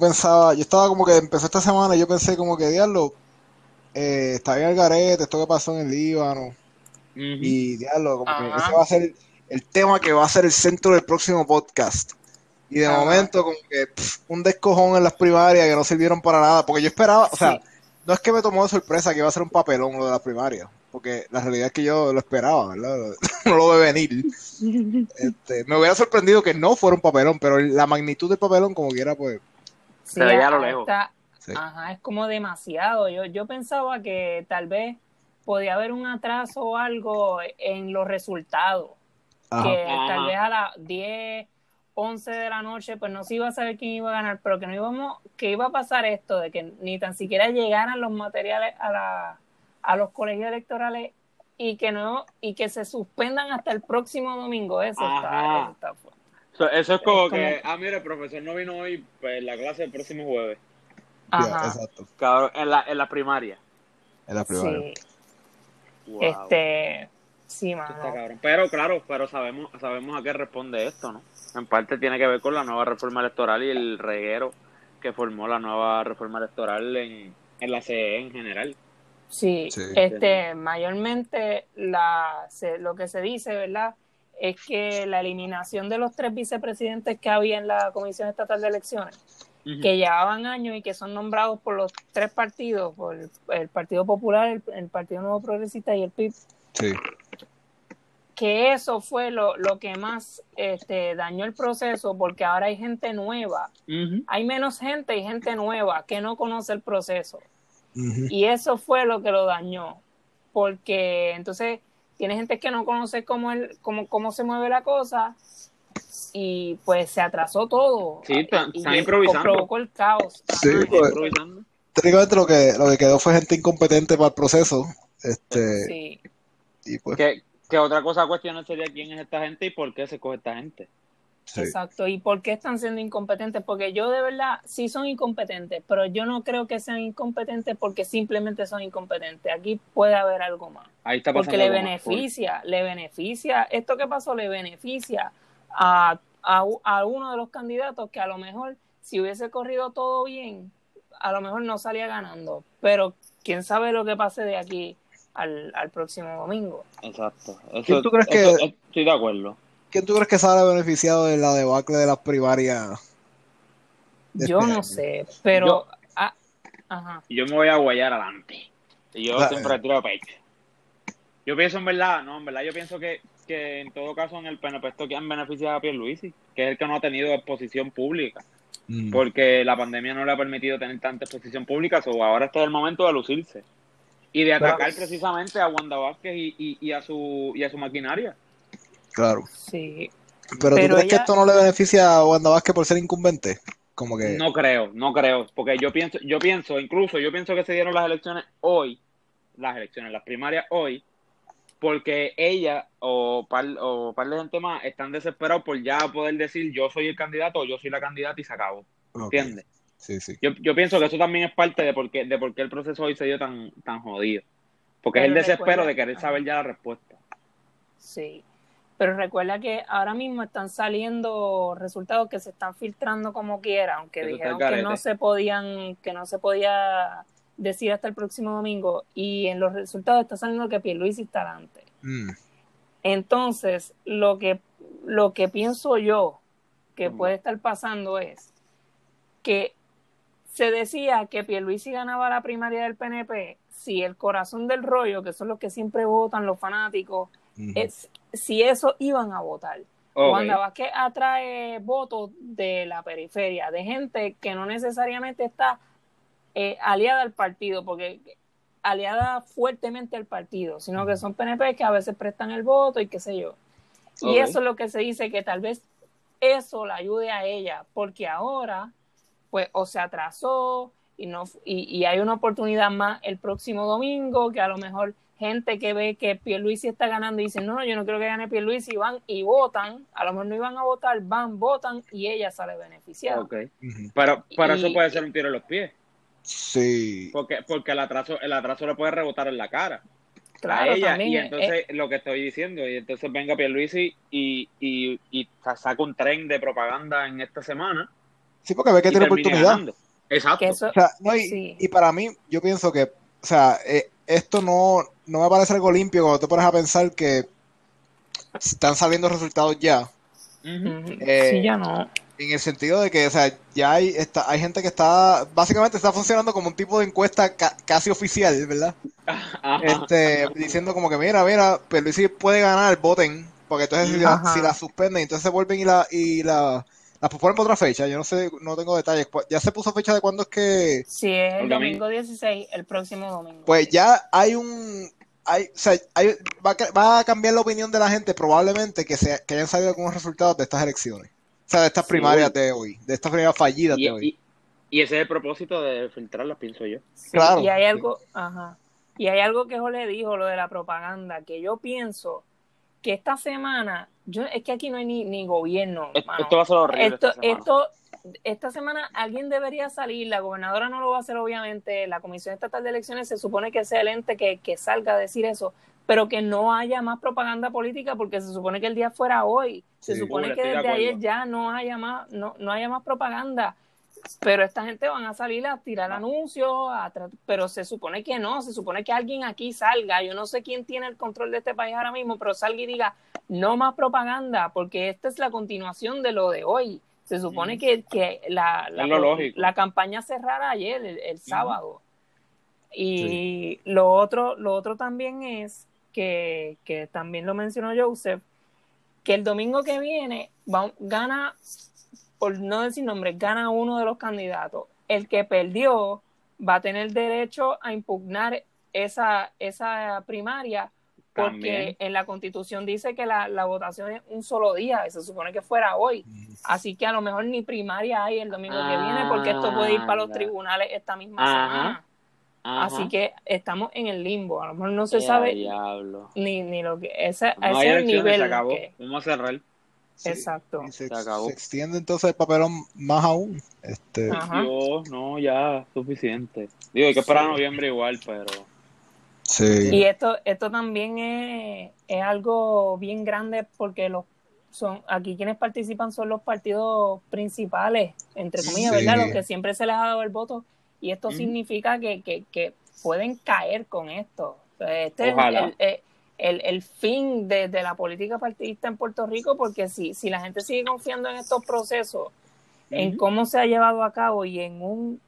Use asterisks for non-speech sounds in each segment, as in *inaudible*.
pensaba, yo estaba como que empezó esta semana y yo pensé como que, diablo, eh, está bien el garete, esto que pasó en el Líbano, y diablo, como que ese va a ser el tema que va a ser el centro del próximo podcast. Y de momento, como que un descojón en las primarias que no sirvieron para nada, porque yo esperaba, o sea, no es que me tomó de sorpresa que iba a ser un papelón lo de las primarias, porque la realidad es que yo lo esperaba, ¿verdad? *laughs* no lo ve venir. *laughs* Este, me hubiera sorprendido que no fuera un papelón, pero la magnitud del papelón, como quiera, pues. Se veía a lo lejos. Ajá, es como demasiado. Yo, yo pensaba que tal vez podía haber un atraso o algo en los resultados. Que tal vez a las 10, 11 de la noche, pues no se iba a saber quién iba a ganar, pero que no íbamos, que iba a pasar esto, de que ni tan siquiera llegaran los materiales a, la, a los colegios electorales y que no, y que se suspendan hasta el próximo domingo. Eso está, eso es como, que, ah, mire, el profesor no vino hoy, pues la clase el próximo jueves. Ajá. exacto. en la, en la primaria. En la primaria. Este, sí, mano. Pero claro, pero sabemos, sabemos a qué responde esto, ¿no? En parte tiene que ver con la nueva reforma electoral y el reguero que formó la nueva reforma electoral en, en la CE en general. Sí, este, mayormente la, lo que se dice, ¿verdad? Es que la eliminación de los tres vicepresidentes que había en la Comisión Estatal de Elecciones que llevaban años y que son nombrados por los tres partidos, por el, Partido Popular, el, Partido Nuevo Progresista y el PIB. Sí. Que eso fue lo, lo que más este, dañó el proceso, porque ahora hay gente nueva. Hay menos gente y gente nueva que no conoce el proceso. Y eso fue lo que lo dañó. Porque entonces tiene gente que no conoce cómo, el, cómo, cómo se mueve la cosa y pues se atrasó todo. Sí, están, improvisando. Provocó el caos. Sí, pues, técnicamente lo que, lo que quedó fue gente incompetente para el proceso. Este, sí. Y pues, ¿Qué, otra cosa a cuestionar sería quién es esta gente y por qué se coge esta gente? Exacto, ¿y por qué están siendo incompetentes? Porque yo de verdad sí son incompetentes, pero yo no creo que sean incompetentes porque simplemente son incompetentes. Aquí puede haber algo más. Ahí está porque le beneficia, le beneficia, esto que pasó le beneficia a, a, uno de los candidatos que a lo mejor si hubiese corrido todo bien, a lo mejor no salía ganando. Pero quién sabe lo que pase de aquí al, al próximo domingo. Exacto. ¿Quién tú crees que, estoy de acuerdo. ¿Quién tú crees que sale beneficiado de la debacle de las primarias? Yo este no sé, pero... Yo, ah, ajá. yo me voy a guayar adelante. Yo siempre tiro pecho. Yo pienso en verdad, no, en verdad yo pienso que que en todo caso en el PNP esto que han beneficiado a Pierluisi, que es el que no ha tenido exposición pública, mm. porque la pandemia no le ha permitido tener tanta exposición pública, o ahora está el momento de lucirse y de atacar precisamente a Wanda Vázquez y, y, a su y a su maquinaria. Claro. Sí. Pero, ¿tú crees que esto no le beneficia a Wanda Vázquez por ser incumbente? Como que... No creo, no creo, porque yo pienso, yo pienso, incluso yo pienso que se dieron las elecciones hoy, las elecciones, las primarias hoy, porque ella o par, o par de gente más están desesperados por ya poder decir yo soy el candidato o yo soy la candidata y se acabó. ¿Entiendes? Sí, sí. Yo, yo pienso que eso también es parte de por qué, de por qué el proceso hoy se dio tan, tan jodido. Porque es el desespero de querer saber ya la respuesta. Sí. Pero recuerda que ahora mismo están saliendo resultados que se están filtrando como quiera, aunque dijeron que no se podían, que no se podía decir hasta el próximo domingo y en los resultados está saliendo que Pierluisi está adelante. Mm. Entonces, lo que, lo que pienso yo que puede estar pasando es que se decía que Pierluisi ganaba la primaria del PNP si el corazón del rollo, que son los que siempre votan los fanáticos, es, si eso iban a votar. Cuando Vázquez atrae votos de la periferia, de gente que no necesariamente está eh, aliada al partido, porque aliada fuertemente al partido, sino que son PNP que a veces prestan el voto y qué sé yo. Y eso es lo que se dice, que tal vez eso la ayude a ella, porque ahora, pues, o se atrasó y, no, y, hay una oportunidad más el próximo domingo, que a lo mejor gente que ve que Pierluisi está ganando y dice, no, yo no creo que gane Pierluisi, y van y votan, a lo mejor no iban a votar, van, votan y ella sale beneficiada. Ok, pero para eso puede ser un tiro en los pies. Sí. Porque, porque el atraso, el atraso le puede rebotar en la cara. Claro, a ella. y entonces lo que estoy diciendo, y entonces venga Pierluisi y, y, y saca un tren de propaganda en esta semana Sí, porque ve que tiene oportunidad. Exacto. y, para mí, yo pienso que, o sea, eh, esto no, no me parece algo limpio cuando te pones a pensar que están saliendo resultados ya. Eh, sí, ya no. En el sentido de que, o sea, ya hay, está, hay gente que está, básicamente está funcionando como un tipo de encuesta casi oficial, ¿verdad? Este, diciendo como que, mira, mira, si puede ganar, voten, porque entonces si la, suspenden, entonces se vuelven y la, y la, la posponen por otra fecha, yo no sé, no tengo detalles. ¿Ya se puso fecha de cuándo es que...? Sí, es el domingo 16, el próximo domingo. Pues ya hay un, hay, o sea, hay, va, a, va, a, cambiar la opinión de la gente probablemente que, se, que hayan salido algunos resultados de estas elecciones. O sea, de estas primarias de hoy, de estas primarias fallidas de hoy. Y, ese es el propósito de filtrarlas, pienso yo. claro. Y hay algo, ajá. Y hay algo que le dijo, lo de la propaganda, que yo pienso que esta semana, yo es que aquí no hay ni, ni gobierno. Esto, va a ser horrible. Esto, esto, esta semana alguien debería salir, la gobernadora no lo va a hacer obviamente, la Comisión Estatal de Elecciones se supone que sea el ente que, que salga a decir eso, pero que no haya más propaganda política porque se supone que el día fuera hoy, se supone que desde ayer ya no haya más, no, no haya más propaganda, pero esta gente van a salir a tirar anuncios, pero se supone que no, se supone que alguien aquí salga, yo no sé quién tiene el control de este país ahora mismo, pero salga y diga, no más propaganda, porque esta es la continuación de lo de hoy. Se supone que, que la, la, campaña cerrara ayer, el, sábado. Y lo otro, lo otro también es que, que también lo mencionó Joseph, que el domingo que viene gana, por no decir nombre, gana uno de los candidatos. El que perdió va a tener derecho a impugnar esa, esa primaria porque en la constitución dice que la, la, votación es un solo día, se supone que fuera hoy. Así que a lo mejor ni primaria hay el domingo que viene, porque esto puede ir para los tribunales esta misma semana. Así que estamos en el limbo. A lo mejor no se sabe ni, ni lo que ese, ese nivel. Vamos a cerrar. Exacto. Se, extiende entonces el papelón más aún. Este... no, ya, suficiente. Digo, hay que esperar noviembre igual, pero. Y esto, esto también es, es, algo bien grande porque los son aquí quienes participan son los partidos principales, entre comillas, ¿verdad? Los que siempre se les ha dado el voto. Y esto significa que, que, que, pueden caer con esto. Este es el, el, el, fin de, de, la política partidista en Puerto Rico, porque si, si la gente sigue confiando en estos procesos, en cómo se ha llevado a cabo y en un,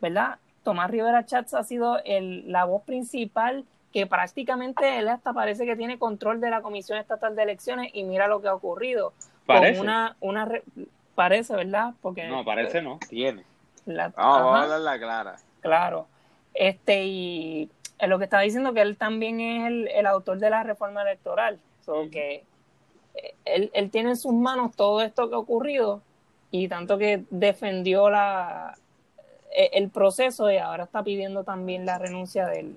¿verdad? Tomás Rivera Chats ha sido el, la voz principal que prácticamente él hasta parece que tiene control de la Comisión Estatal de Elecciones y mira lo que ha ocurrido. Parece. una, una parece, ¿verdad? Porque, no, parece no, tiene. vamos a hablar la clara. Claro. Este, y lo que estaba diciendo que él también es el, el autor de la reforma electoral. que eh, él, él tiene en sus manos todo esto que ha ocurrido y tanto que defendió la, el proceso y ahora está pidiendo también la renuncia del,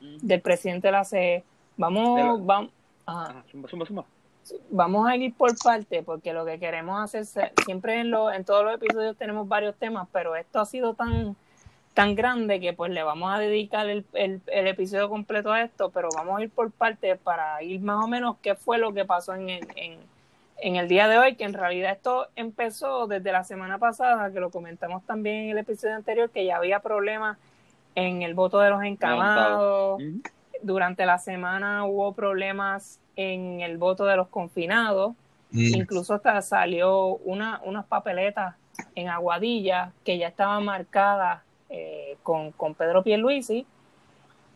del presidente de la CE. Vamos, vamos, vamos a ir por parte porque lo que queremos hacer siempre en, lo, en todos los episodios tenemos varios temas, pero esto ha sido tan tan grande que pues le vamos a dedicar el, el, episodio completo a esto, pero vamos a ir por parte para ir más o menos qué fue lo que pasó en, en en el día de hoy, que en realidad esto empezó desde la semana pasada, que lo comentamos también en el episodio anterior, que ya había problemas en el voto de los encamados. Durante la semana hubo problemas en el voto de los confinados. Incluso hasta salió una, unas papeletas en Aguadilla que ya estaban marcadas eh, con, con Pedro Pierluisi.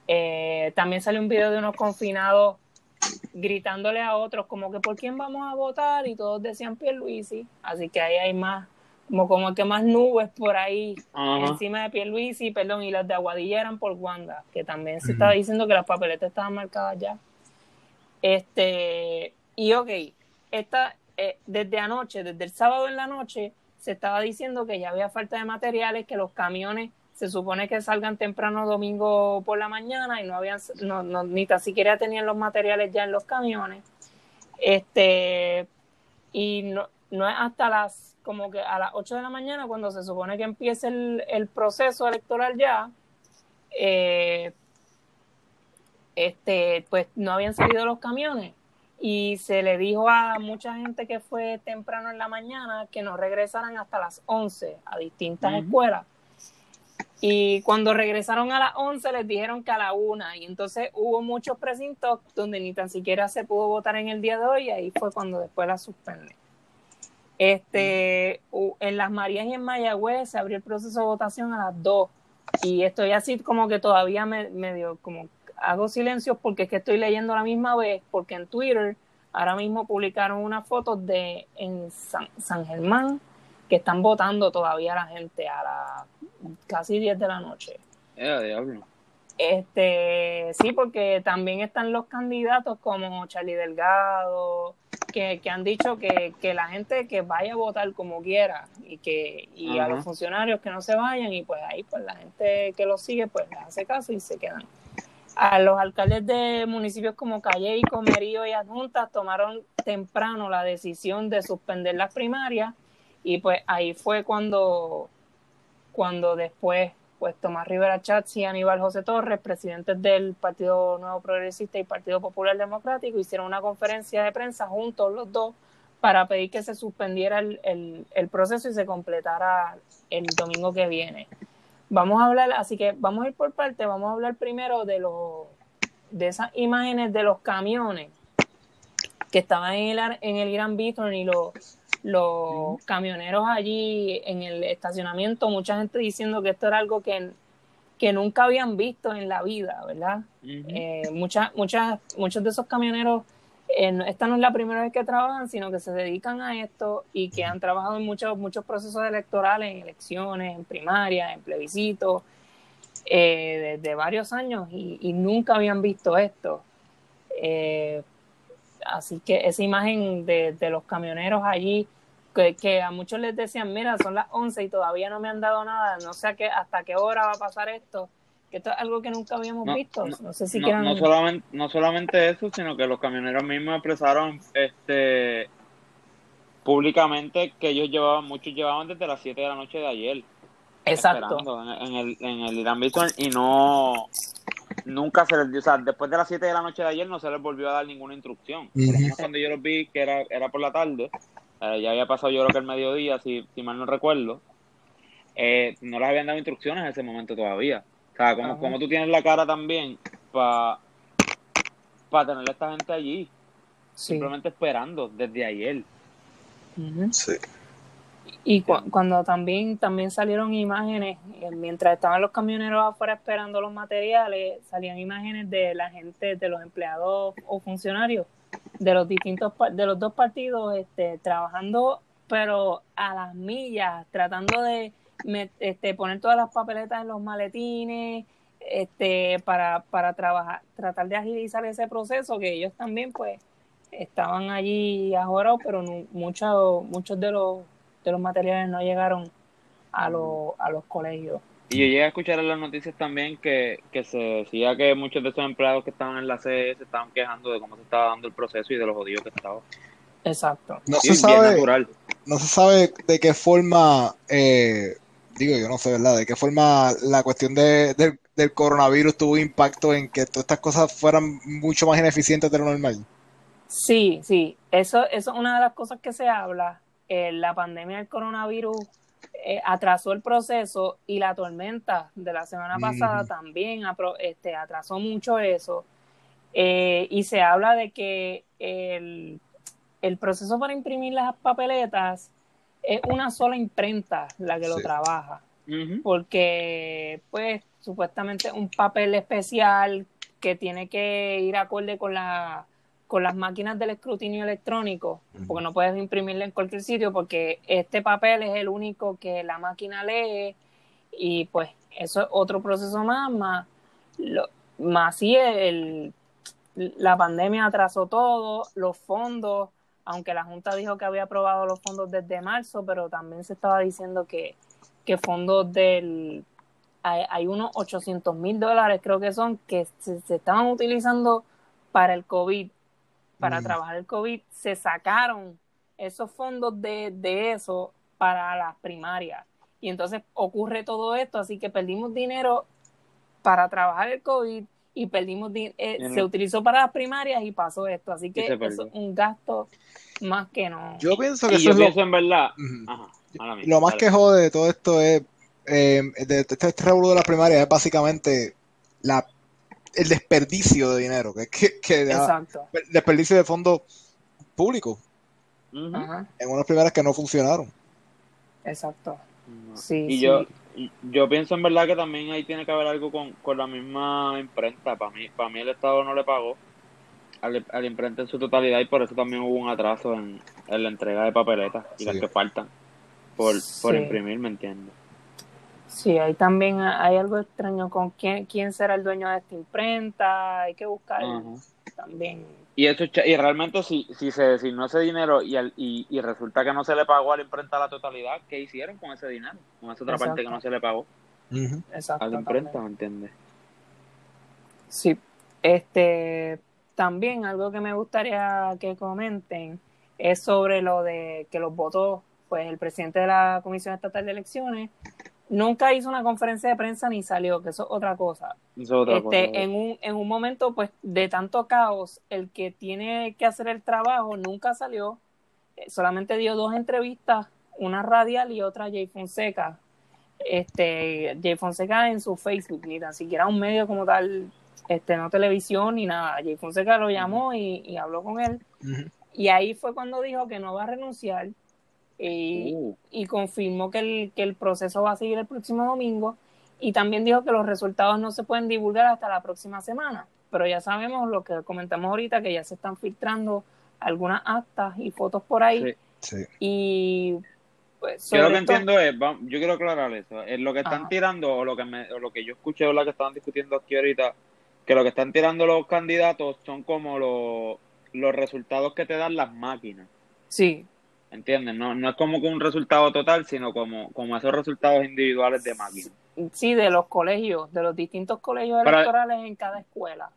Eh, también salió un video de unos confinados gritándole a otros como que por quién vamos a votar y todos decían Pierluisi, así que ahí hay más, como, como que más nubes por ahí encima de Pierluisi, perdón, y las de Aguadilla eran por Wanda, que también se estaba diciendo que las papeletas estaban marcadas ya. Este, y ok, esta, eh, desde anoche, desde el sábado en la noche, se estaba diciendo que ya había falta de materiales, que los camiones se supone que salgan temprano domingo por la mañana y no habían, no, no, ni tan siquiera tenían los materiales ya en los camiones. Este, y no, no es hasta las, como que a las 8 de la mañana cuando se supone que empiece el, el proceso electoral ya, eh, este, pues no habían salido los camiones. y se le dijo a mucha gente que fue temprano en la mañana que no regresaran hasta las 11 a distintas escuelas. Y cuando regresaron a las 11 les dijeron que a la 1 y entonces hubo muchos precintos donde ni tan siquiera se pudo votar en el día de hoy y ahí fue cuando después la suspenden. Este, en Las Marías y en Mayagüez se abrió el proceso de votación a las 2 y estoy así como que todavía me, medio como hago silencio porque es que estoy leyendo a la misma vez, porque en Twitter ahora mismo publicaron una foto de en San, Germán que están votando todavía la gente a las casi 10 de la noche. Este, sí, porque también están los candidatos como Charlie Delgado, que, han dicho que, que, la gente que vaya a votar como quiera y que y a los funcionarios que no se vayan y pues ahí pues la gente que los sigue pues les hace caso y se quedan. A los alcaldes de municipios como Calle y Comerío y Adjuntas tomaron temprano la decisión de suspender las primarias y pues ahí fue cuando, cuando después pues Tomás Rivera Chatz y Aníbal José Torres, presidentes del Partido Nuevo Progresista y Partido Popular Democrático, hicieron una conferencia de prensa juntos los dos para pedir que se suspendiera el, el proceso y se completara el domingo que viene. Vamos a hablar, así que vamos a ir por parte, vamos a hablar primero de los de esas imágenes de los camiones que estaban en el, en el Gran Beaton y los, los camioneros allí en el estacionamiento, mucha gente diciendo que esto era algo que, que nunca habían visto en la vida, ¿verdad? Eh, muchas, muchas, muchos de esos camioneros esta no es la primera vez que trabajan, sino que se dedican a esto y que han trabajado en muchos, muchos procesos electorales, en elecciones, en primarias, en plebiscitos, eh, desde varios años y, nunca habían visto esto. Así que esa imagen de, los camioneros allí, que, a muchos les decían, mira, son las 11 y todavía no me han dado nada, no sé qué, hasta qué hora va a pasar esto esto es algo que nunca habíamos visto. No, sé si no, solamente, no solamente eso, sino que los camioneros mismos expresaron este públicamente que ellos llevaban, muchos llevaban desde las 7 de la noche de ayer. Exacto. En, el, en el Irán Bison y no nunca se les dio, o sea, después de las 7 de la noche de ayer no se les volvió a dar ninguna instrucción. Por lo menos cuando yo los vi, que era, era por la tarde, eh, ya había pasado yo creo que el mediodía, si, si mal no recuerdo, eh, no les habían dado instrucciones en ese momento todavía. O sea, como, tú tienes la cara también para pa tener a esta gente allí, simplemente esperando desde ayer. Sí. Y cuando también, también salieron imágenes, eh, mientras estaban los camioneros afuera esperando los materiales, salían imágenes de la gente, de los empleados o funcionarios de los distintos de los dos partidos este, trabajando pero a las millas tratando de este, poner todas las papeletas en los maletines, este, para, para trabajar, tratar de agilizar ese proceso, que ellos también pues estaban allí ahora pero muchos muchos de los, de los materiales no llegaron a, a los colegios. Y yo llegué a escuchar en las noticias también que, se decía que muchos de esos empleados que estaban en la sede se estaban quejando de cómo se estaba dando el proceso y de los jodidos que estaba. Exacto. No, se, sabe, no se sabe de qué forma eh, digo yo no sé, ¿verdad? ¿De qué forma la cuestión de, del coronavirus tuvo impacto en que todas estas cosas fueran mucho más ineficientes de lo normal? Sí, sí, eso, eso es una de las cosas que se habla. Eh, la pandemia del coronavirus eh, atrasó el proceso y la tormenta de la semana pasada también este, atrasó mucho eso. Eh, y se habla de que el, el proceso para imprimir las papeletas es una sola imprenta la que lo trabaja. Porque, pues, supuestamente un papel especial que tiene que ir acorde con la con las máquinas del escrutinio electrónico, porque no puedes imprimirlo en cualquier sitio, porque este papel es el único que la máquina lee y pues eso es otro proceso más, más, lo, más sí el, la pandemia atrasó todo, los fondos aunque la Junta dijo que había aprobado los fondos desde marzo, pero también se estaba diciendo que, que fondos del... Hay, unos 800 mil dólares, creo que son, que se, estaban utilizando para el COVID, para mm. trabajar el COVID, se sacaron esos fondos de, de eso para las primarias. Y entonces ocurre todo esto, así que perdimos dinero para trabajar el COVID y perdimos, eh, se utilizó para las primarias y pasó esto, así que es un gasto más que no. Yo pienso que eso es lo... en verdad. lo más que jode de todo esto es, eh, de este, este revuelo de las primarias es básicamente la el desperdicio de dinero, que, que, que el desperdicio de fondos públicos en unas primeras que no funcionaron. Exacto. Sí, y yo yo pienso en verdad que también ahí tiene que haber algo con, con la misma imprenta. Para mí, para mí el Estado no le pagó al, al imprenta en su totalidad y por eso también hubo un atraso en, la entrega de papeletas y las que faltan por, por imprimir, ¿me entiendes? Sí, ahí también hay algo extraño con quién, quién será el dueño de esta imprenta, hay que buscar también. Y eso y realmente si, si se designó ese dinero y, y, y, resulta que no se le pagó a la imprenta la totalidad, ¿qué hicieron con ese dinero? Con esa otra parte que no se le pagó a la imprenta, ¿me entiendes? Sí, este también algo que me gustaría que comenten es sobre lo de que los votos, pues el presidente de la Comisión Estatal de Elecciones nunca hizo una conferencia de prensa ni salió, que eso es otra cosa. este, En, un, en un momento pues de tanto caos, el que tiene que hacer el trabajo nunca salió, eh, solamente dio dos entrevistas, una radial y otra a Jay Fonseca. Este, Jay Fonseca en su Facebook, ni tan siquiera un medio como tal, este, no televisión ni nada. Jay Fonseca lo llamó y, habló con él. Y ahí fue cuando dijo que no va a renunciar, y, uh. y confirmó que el, que el proceso va a seguir el próximo domingo y también dijo que los resultados no se pueden divulgar hasta la próxima semana. Pero ya sabemos lo que comentamos ahorita, que ya se están filtrando algunas actas y fotos por ahí. Y pues, yo lo que entiendo es, yo quiero aclarar eso, es lo que están tirando o lo que me, o lo que yo escuché o lo que estaban discutiendo aquí ahorita, que lo que están tirando los candidatos son como los, los resultados que te dan las máquinas. Sí, ¿Entiendes? No, no es como que un resultado total, sino como, como esos resultados individuales de máquina. Sí, de los colegios, de los distintos colegios electorales en cada escuela.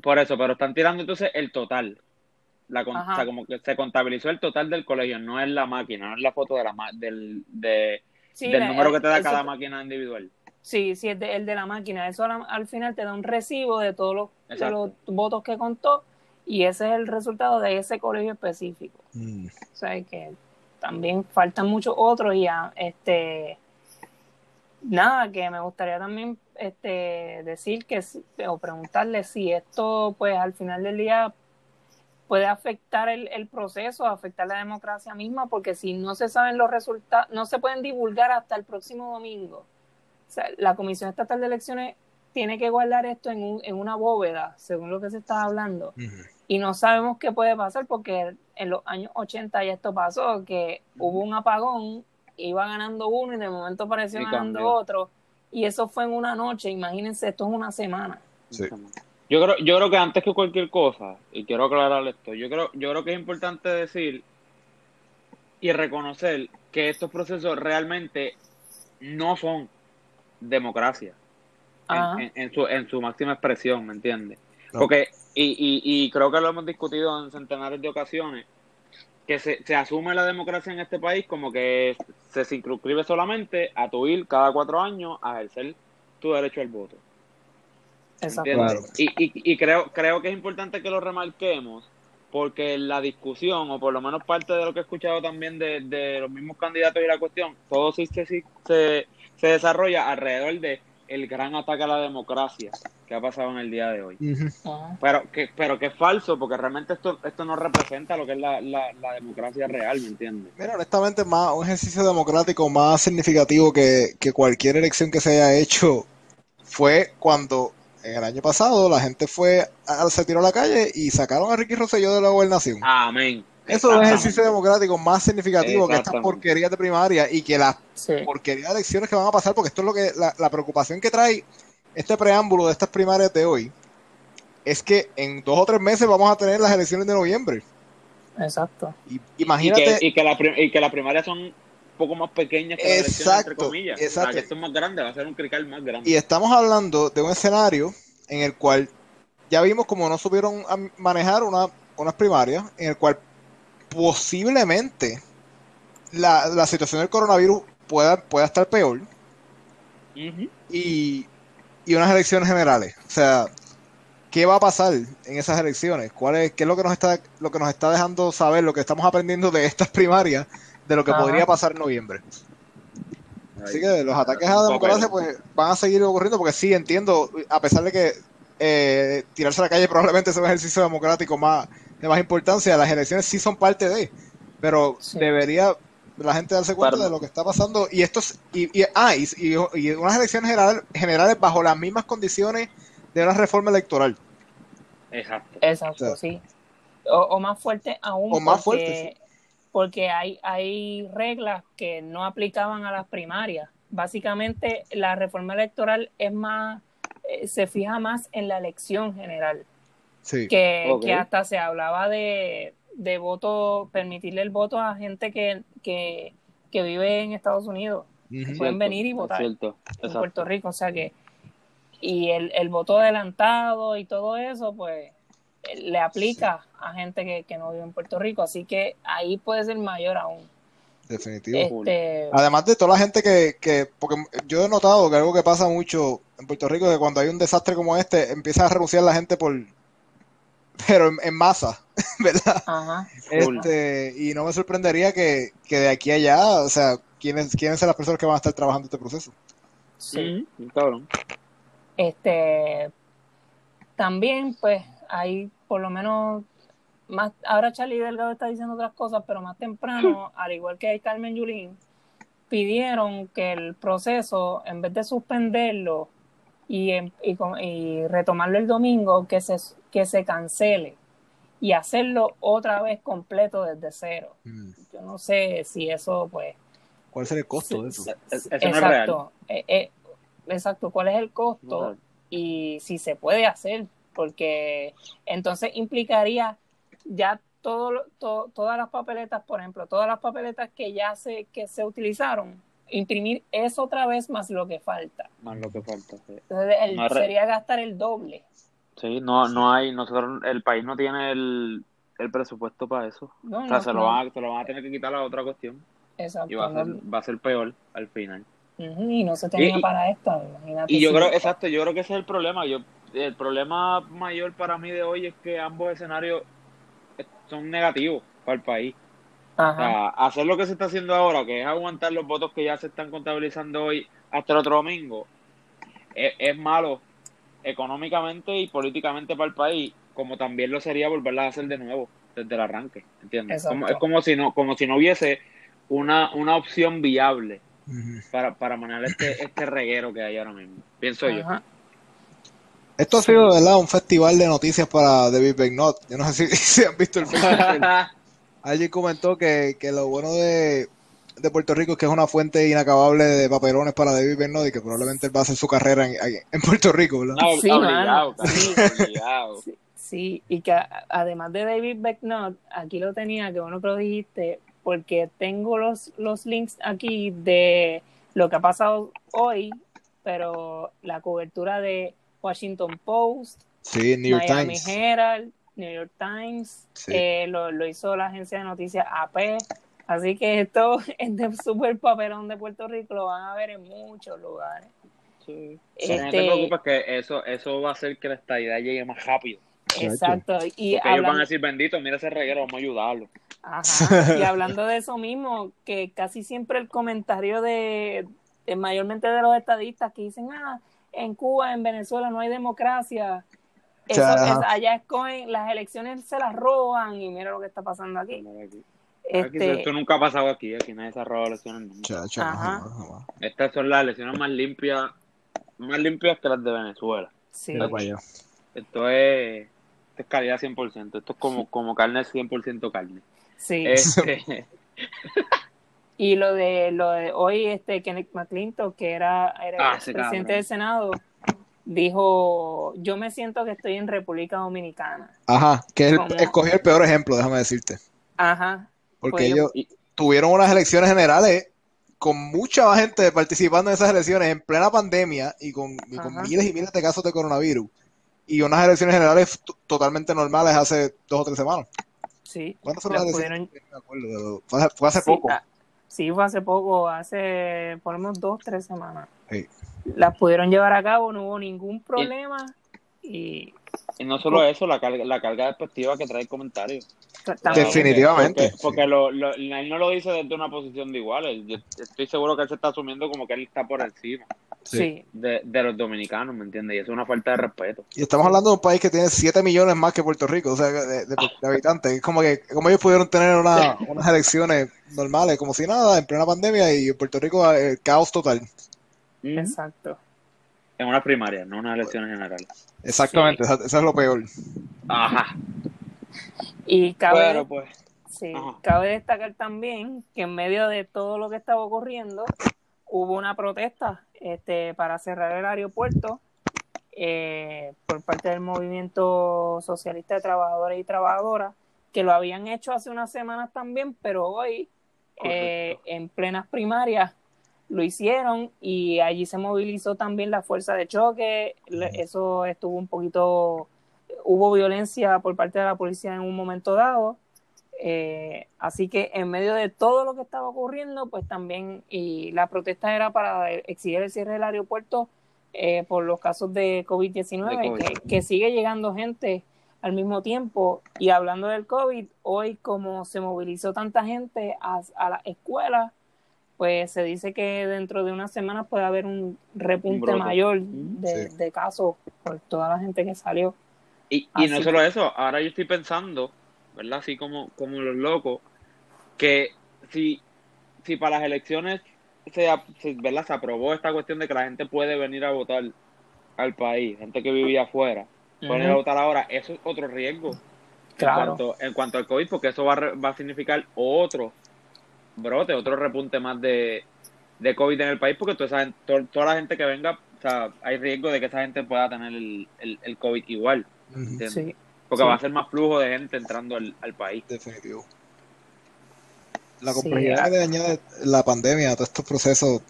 Por eso, pero están tirando entonces el total. La, o sea, como que se contabilizó el total del colegio, no es la máquina, no es la foto de la del, de, del número que te da cada máquina individual. Sí, sí, es el de la máquina. Eso al, final te da un recibo de todos los, de los votos que contó y ese es el resultado de ese colegio específico. Mm. O sea que también faltan muchos otros y ya, este nada que me gustaría también este decir que o preguntarle si esto pues al final del día puede afectar el, el proceso, afectar la democracia misma, porque si no se saben los resultados, no se pueden divulgar hasta el próximo domingo. O sea, la Comisión Estatal de Elecciones tiene que guardar esto en, un, en una bóveda, según lo que se está hablando. Y no sabemos qué puede pasar porque en los años 80 ya esto pasó, que hubo un apagón, iba ganando uno y de momento apareció ganando otro. Y eso fue en una noche, imagínense, esto es una semana. Yo creo, yo creo que antes que cualquier cosa, y quiero aclarar esto, yo creo, yo creo que es importante decir y reconocer que estos procesos realmente no son democracia en, su, en su máxima expresión, ¿me entiendes? Porque, y, y, y creo que lo hemos discutido en centenares de ocasiones, que se, se asume la democracia en este país como que se circunscribe solamente a tu ir cada cuatro años a ejercer tu derecho al voto. Exacto. Y, y, y, creo, creo que es importante que lo remarquemos porque la discusión, o por lo menos parte de lo que he escuchado también de, de los mismos candidatos y la cuestión, todo sí se, se, se desarrolla alrededor de el gran ataque a la democracia que ha pasado en el día de hoy. Ah. Pero que pero que es falso, porque realmente esto esto no representa lo que es la, la, democracia real, ¿me entiendes? Mira, honestamente, más un ejercicio democrático más significativo que, cualquier elección que se haya hecho fue cuando en el año pasado la gente fue, a, se tiró a la calle y sacaron a Ricky Rosselló de la gobernación. Amén. Eso es un ejercicio democrático más significativo que estas porquerías de primaria y que las porquerías de elecciones que van a pasar, porque esto es lo que la, preocupación que trae este preámbulo de estas primarias de hoy, es que en dos o tres meses vamos a tener las elecciones de noviembre. Exacto. Y, imagínate. Y que, las primarias son un poco más pequeñas que las elecciones, entre comillas. Exacto. esto es más grande, va a ser un crical más grande. Y estamos hablando de un escenario en el cual ya vimos como no supieron manejar una, unas primarias, en el cual posiblemente la, la situación del coronavirus pueda, pueda estar peor y, y unas elecciones generales. O sea, ¿qué va a pasar en esas elecciones? ¿Cuál es, ¿Qué es lo que nos está, lo que nos está dejando saber, lo que estamos aprendiendo de estas primarias, de lo que podría pasar en noviembre? Así que los ataques a la democracia pues van a seguir ocurriendo porque sí entiendo, a pesar de que eh, tirarse a la calle probablemente sea un ejercicio democrático más de más importancia, las elecciones sí son parte de, pero debería la gente darse cuenta de lo que está pasando y estos y, y, ah, y, unas elecciones general, generales bajo las mismas condiciones de una reforma electoral. Exacto. Exacto, sí. O, más fuerte aún. O más fuerte, porque hay, hay reglas que no aplicaban a las primarias. Básicamente, la reforma electoral es más, eh, se fija más en la elección general. Sí. Que, que hasta se hablaba de, de voto, permitirle el voto a gente que, que, que vive en Estados Unidos. Pueden venir y votar en Puerto Rico. O sea que, y el, el voto adelantado y todo eso, pues le aplica a gente que, no vive en Puerto Rico, así que ahí puede ser mayor aún. Definitivo. Este, Además de toda la gente que, que, porque yo he notado que algo que pasa mucho en Puerto Rico, es que cuando hay un desastre como este, empieza a renunciar la gente por, pero en, masa, *laughs* ¿verdad? Ajá. Este, y no me sorprendería que, que, de aquí a allá, o sea, ¿quiénes, quiénes son las personas que van a estar trabajando este proceso? Sí, cabrón. Este, también, pues, hay por lo menos más, ahora Charlie Delgado está diciendo otras cosas, pero más temprano, *laughs* al igual que Carmen Yulín, pidieron que el proceso, en vez de suspenderlo y, y, y, retomarlo el domingo, que se, que se cancele y hacerlo otra vez completo desde cero. Mm. Yo no sé si eso, pues... ¿Cuál será el costo de eso? exacto, eh, eh, exacto, ¿cuál es el costo? y si se puede hacer, porque entonces implicaría ya todo, todas las papeletas, por ejemplo, todas las papeletas que ya se, que se utilizaron, imprimir eso otra vez más lo que falta. Más lo que falta, Entonces sería gastar el doble. Sí, no, no hay, nosotros, el país no tiene el, presupuesto para eso. o sea, se, lo van a, se lo van a tener que quitar a otra cuestión. Exacto. Y va a ser, va a ser peor al final. y no se tenía para esto, Y yo creo, exacto, yo creo que ese es el problema. Yo el problema mayor para mí de hoy es que ambos escenarios son negativos para el país. hacer lo que se está haciendo ahora, que es aguantar los votos que ya se están contabilizando hoy hasta el otro domingo, es, malo económicamente y políticamente para el país, como también lo sería volverla a hacer de nuevo desde el arranque, ¿entiendes? es como si no, como si no hubiese una, una opción viable para, para manejar este, este reguero que hay ahora mismo, pienso yo. Esto ha sido, ¿verdad? Un festival de noticias para David Becknott. Yo no sé si, *laughs* han visto el *laughs* festival. Alguien comentó que, que lo bueno de, de, Puerto Rico es que es una fuente inacabable de papelones para David Becknott y que probablemente él va a hacer su carrera en, en Puerto Rico, ¿verdad? sí, sí, sí, y que además de David Becknott, aquí lo tenía, que bueno que lo dijiste, porque tengo los, los links aquí de lo que ha pasado hoy, pero la cobertura de Washington Post, Miami Herald, New York Times, eh, lo, hizo la agencia de noticias AP. Así que esto *laughs* es de super papelón de Puerto Rico, lo van a ver en muchos lugares. Sí. Este, no te preocupes que eso, eso va a hacer que la estadía llegue más rápido. Exacto. Y Porque ellos van a decir, bendito, mira ese reguero, vamos a ayudarlo. Ajá. Y *laughs* hablando de eso mismo, que casi siempre el comentario de, de mayormente de los estadistas que dicen, ah, en Cuba, en Venezuela no hay democracia. Eso, allá escogen, las elecciones se las roban y mira lo que está pasando aquí. Este, esto nunca ha pasado aquí, aquí nadie se ha robado elecciones. Estas son las elecciones más limpias, más limpias que las de Venezuela. Sí. Esto es, esto es calidad 100%, esto es como, como carne 100% carne. Sí. Este, *laughs* Y lo de lo de hoy, este Kenneth McClintock, que era, era ah, el presidente del Senado, dijo, yo me siento que estoy en República Dominicana. Ajá, que él escogió el peor ejemplo, déjame decirte. Ajá. Porque pues ellos tuvieron unas elecciones generales con mucha gente participando en esas elecciones en plena pandemia y con, miles y miles de casos de coronavirus. Y unas elecciones generales totalmente normales hace dos o tres semanas. Sí. ¿Cuándo fueron las elecciones? me acuerdo. Fue hace, poco. Ah, Sí, fue hace poco, hace por lo menos dos, tres semanas. Las pudieron llevar a cabo, no hubo ningún problema y Y no solo eso, la carga, la carga despectiva que trae el comentario. Definitivamente. Porque, lo, lo, él no lo dice desde una posición de igual. Yo estoy seguro que él se está asumiendo como que él está por encima. Sí. De, de, los dominicanos, ¿me entiendes? Y eso es una falta de respeto. Y estamos hablando de un país que tiene 7 millones más que Puerto Rico, o sea, de, habitantes. Es como que como ellos pudieron tener una, unas elecciones normales, como si nada, en plena pandemia, y en Puerto Rico el eh, caos total. Exacto. En una primaria, no unas elecciones generales. Exactamente, eso, es lo peor. Ajá. Y cabe, pues. sí, cabe destacar también que en medio de todo lo que estaba ocurriendo, hubo una protesta este, para cerrar el aeropuerto eh, por parte del movimiento socialista de trabajadores y trabajadoras, que lo habían hecho hace unas semanas también, pero hoy, eh, en plenas primarias, lo hicieron y allí se movilizó también la fuerza de choque, eso estuvo un poquito, hubo violencia por parte de la policía en un momento dado, eh, así que en medio de todo lo que estaba ocurriendo, pues también, y la protesta era para exigir el cierre del aeropuerto eh, por los casos de COVID-19, que, sigue llegando gente al mismo tiempo. Y hablando del COVID, hoy como se movilizó tanta gente a, a la escuela, pues se dice que dentro de unas semanas puede haber un repunte mayor de, casos por toda la gente que salió. Y, y no solo eso, ahora yo estoy pensando ¿verdad? Así como, como los locos, que si, si para las elecciones se, ¿verdad? se aprobó esta cuestión de que la gente puede venir a votar al país, gente que vivía afuera, puede venir a votar ahora, eso es otro riesgo. Claro. En, cuanto, en cuanto al COVID, porque eso va a, va a significar otro brote, otro repunte más de, de COVID en el país, porque toda, esa, toda, la gente que venga, o sea, hay riesgo de que esa gente pueda tener el, el, el COVID igual. Sí. Porque va a ser más flujo de gente entrando al, país. Definitivo. La complejidad que le añade la pandemia a todos estos procesos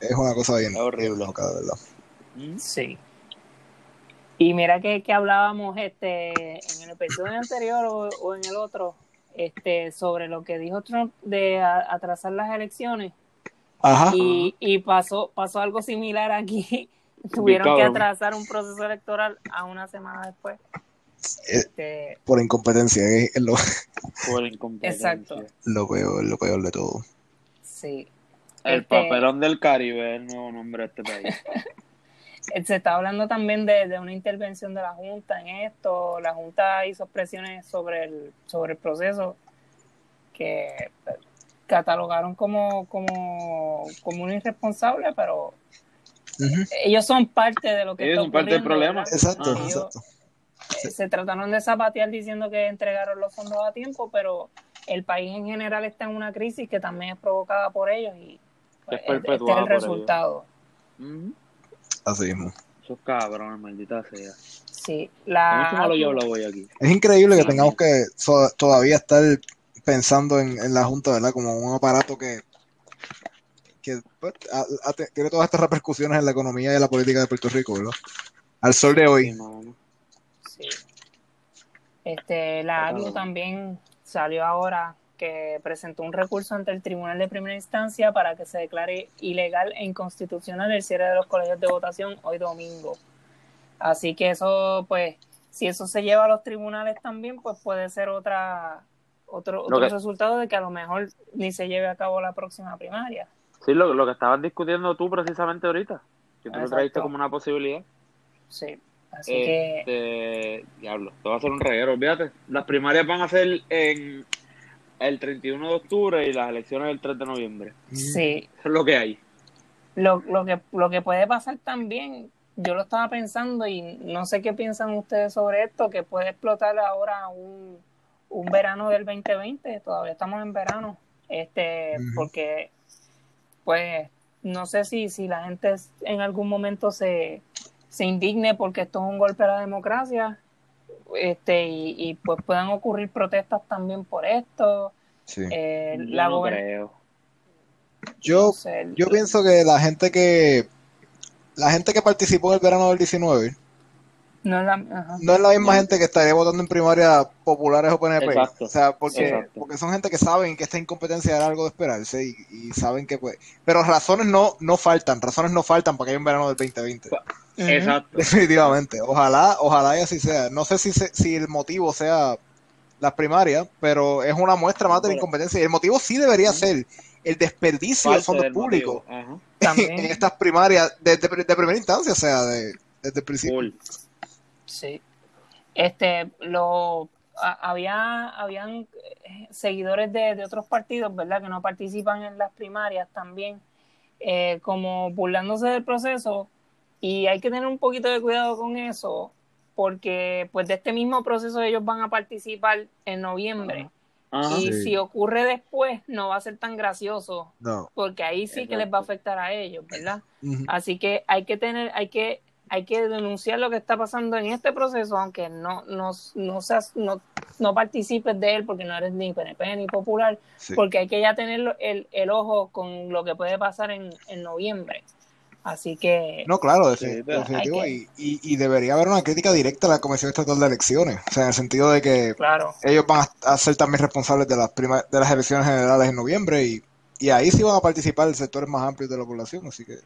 es una cosa bien, horrible. loca, de verdad. Mm. Sí. Y mira que, que, hablábamos este en el episodio anterior o, en el otro este sobre lo que dijo Trump de atrasar las elecciones. Ajá. Y, y pasó pasó algo similar aquí *laughs* tuvieron que atrasar un proceso electoral a una semana después. Eh, este, por incompetencia, es lo, por *laughs* incompetencia. Exacto. Lo peor, lo peor de todo. Sí. El este, papelón del Caribe es el nuevo nombre de este país. *laughs* Se está hablando también de, una intervención de la Junta en esto. La Junta hizo presiones sobre el, sobre el proceso que catalogaron como, como, como un irresponsable, pero ellos son parte de lo que ellos son parte del problema. Exacto, exacto. Eh, se trataron de zapatear diciendo que entregaron los fondos a tiempo, pero el país en general está en una crisis que también es provocada por ellos y pues, este es el resultado. Así mismo. Esos cabrones, maldita sea. Sí, la... Es increíble que tengamos que todavía estar pensando en, en la Junta, ¿verdad? Como un aparato que que pues, tiene todas estas repercusiones en la economía y la política de Puerto Rico, ¿verdad? Al sol de hoy. Sí. Este, la AGLU también salió ahora que presentó un recurso ante el Tribunal de Primera Instancia para que se declare ilegal e inconstitucional el cierre de los colegios de votación hoy domingo. Así que eso, pues, si eso se lleva a los tribunales también, pues puede ser otra otro, otro resultado de que a lo mejor ni se lleve a cabo la próxima primaria. Sí, lo, lo que estabas discutiendo tú precisamente ahorita, que tú lo traíste como una posibilidad. Sí, así que... Este, diablo, te va a hacer un reguero, olvídate. Las primarias van a ser en el 31 de octubre y las elecciones el 3 de noviembre. Sí. Eso es lo que hay. Lo, lo, que, lo que puede pasar también, yo lo estaba pensando y no sé qué piensan ustedes sobre esto, que puede explotar ahora un, un verano del 2020, todavía estamos en verano, este, porque pues no sé si, si la gente en algún momento se, se indigne porque esto es un golpe a la democracia este y, pues puedan ocurrir protestas también por esto. Sí. Eh, yo no creo. Yo, yo pienso que la gente que la gente que participó en el verano del 19 no es la, no es la misma gente que estaría votando en primaria populares o PNP. O sea, porque, porque son gente que saben que esta incompetencia era algo de esperarse y, saben que pues... Pero razones no, no faltan, razones no faltan para que haya un verano del 2020. Exacto. Definitivamente. Ojalá, ojalá y así sea. No sé si, si el motivo sea las primarias, pero es una muestra más de la incompetencia. Y el motivo sí debería ser el desperdicio de fondos públicos en estas primarias de, primera instancia, o sea, de, desde el principio. Sí. Este, lo, había, habían eh, seguidores de, otros partidos, ¿verdad?, que no participan en las primarias también, eh, como burlándose del proceso, y hay que tener un poquito de cuidado con eso, porque pues de este mismo proceso ellos van a participar en noviembre. y si ocurre después, no va a ser tan gracioso, porque ahí sí que les va a afectar a ellos, ¿verdad? Así que hay que tener, hay que hay que denunciar lo que está pasando en este proceso, aunque no, no, no, seas, no, no participes de él porque no eres ni PNP ni popular, porque hay que ya tener el, el, ojo con lo que puede pasar en, en noviembre. Así que... No, claro, definitivo. y, y, debería haber una crítica directa a la Comisión Estatal de Elecciones, o sea, en el sentido de que claro. ellos van a ser también responsables de las, de las elecciones generales en noviembre y, y ahí sí van a participar sectores más amplios de la población, así que...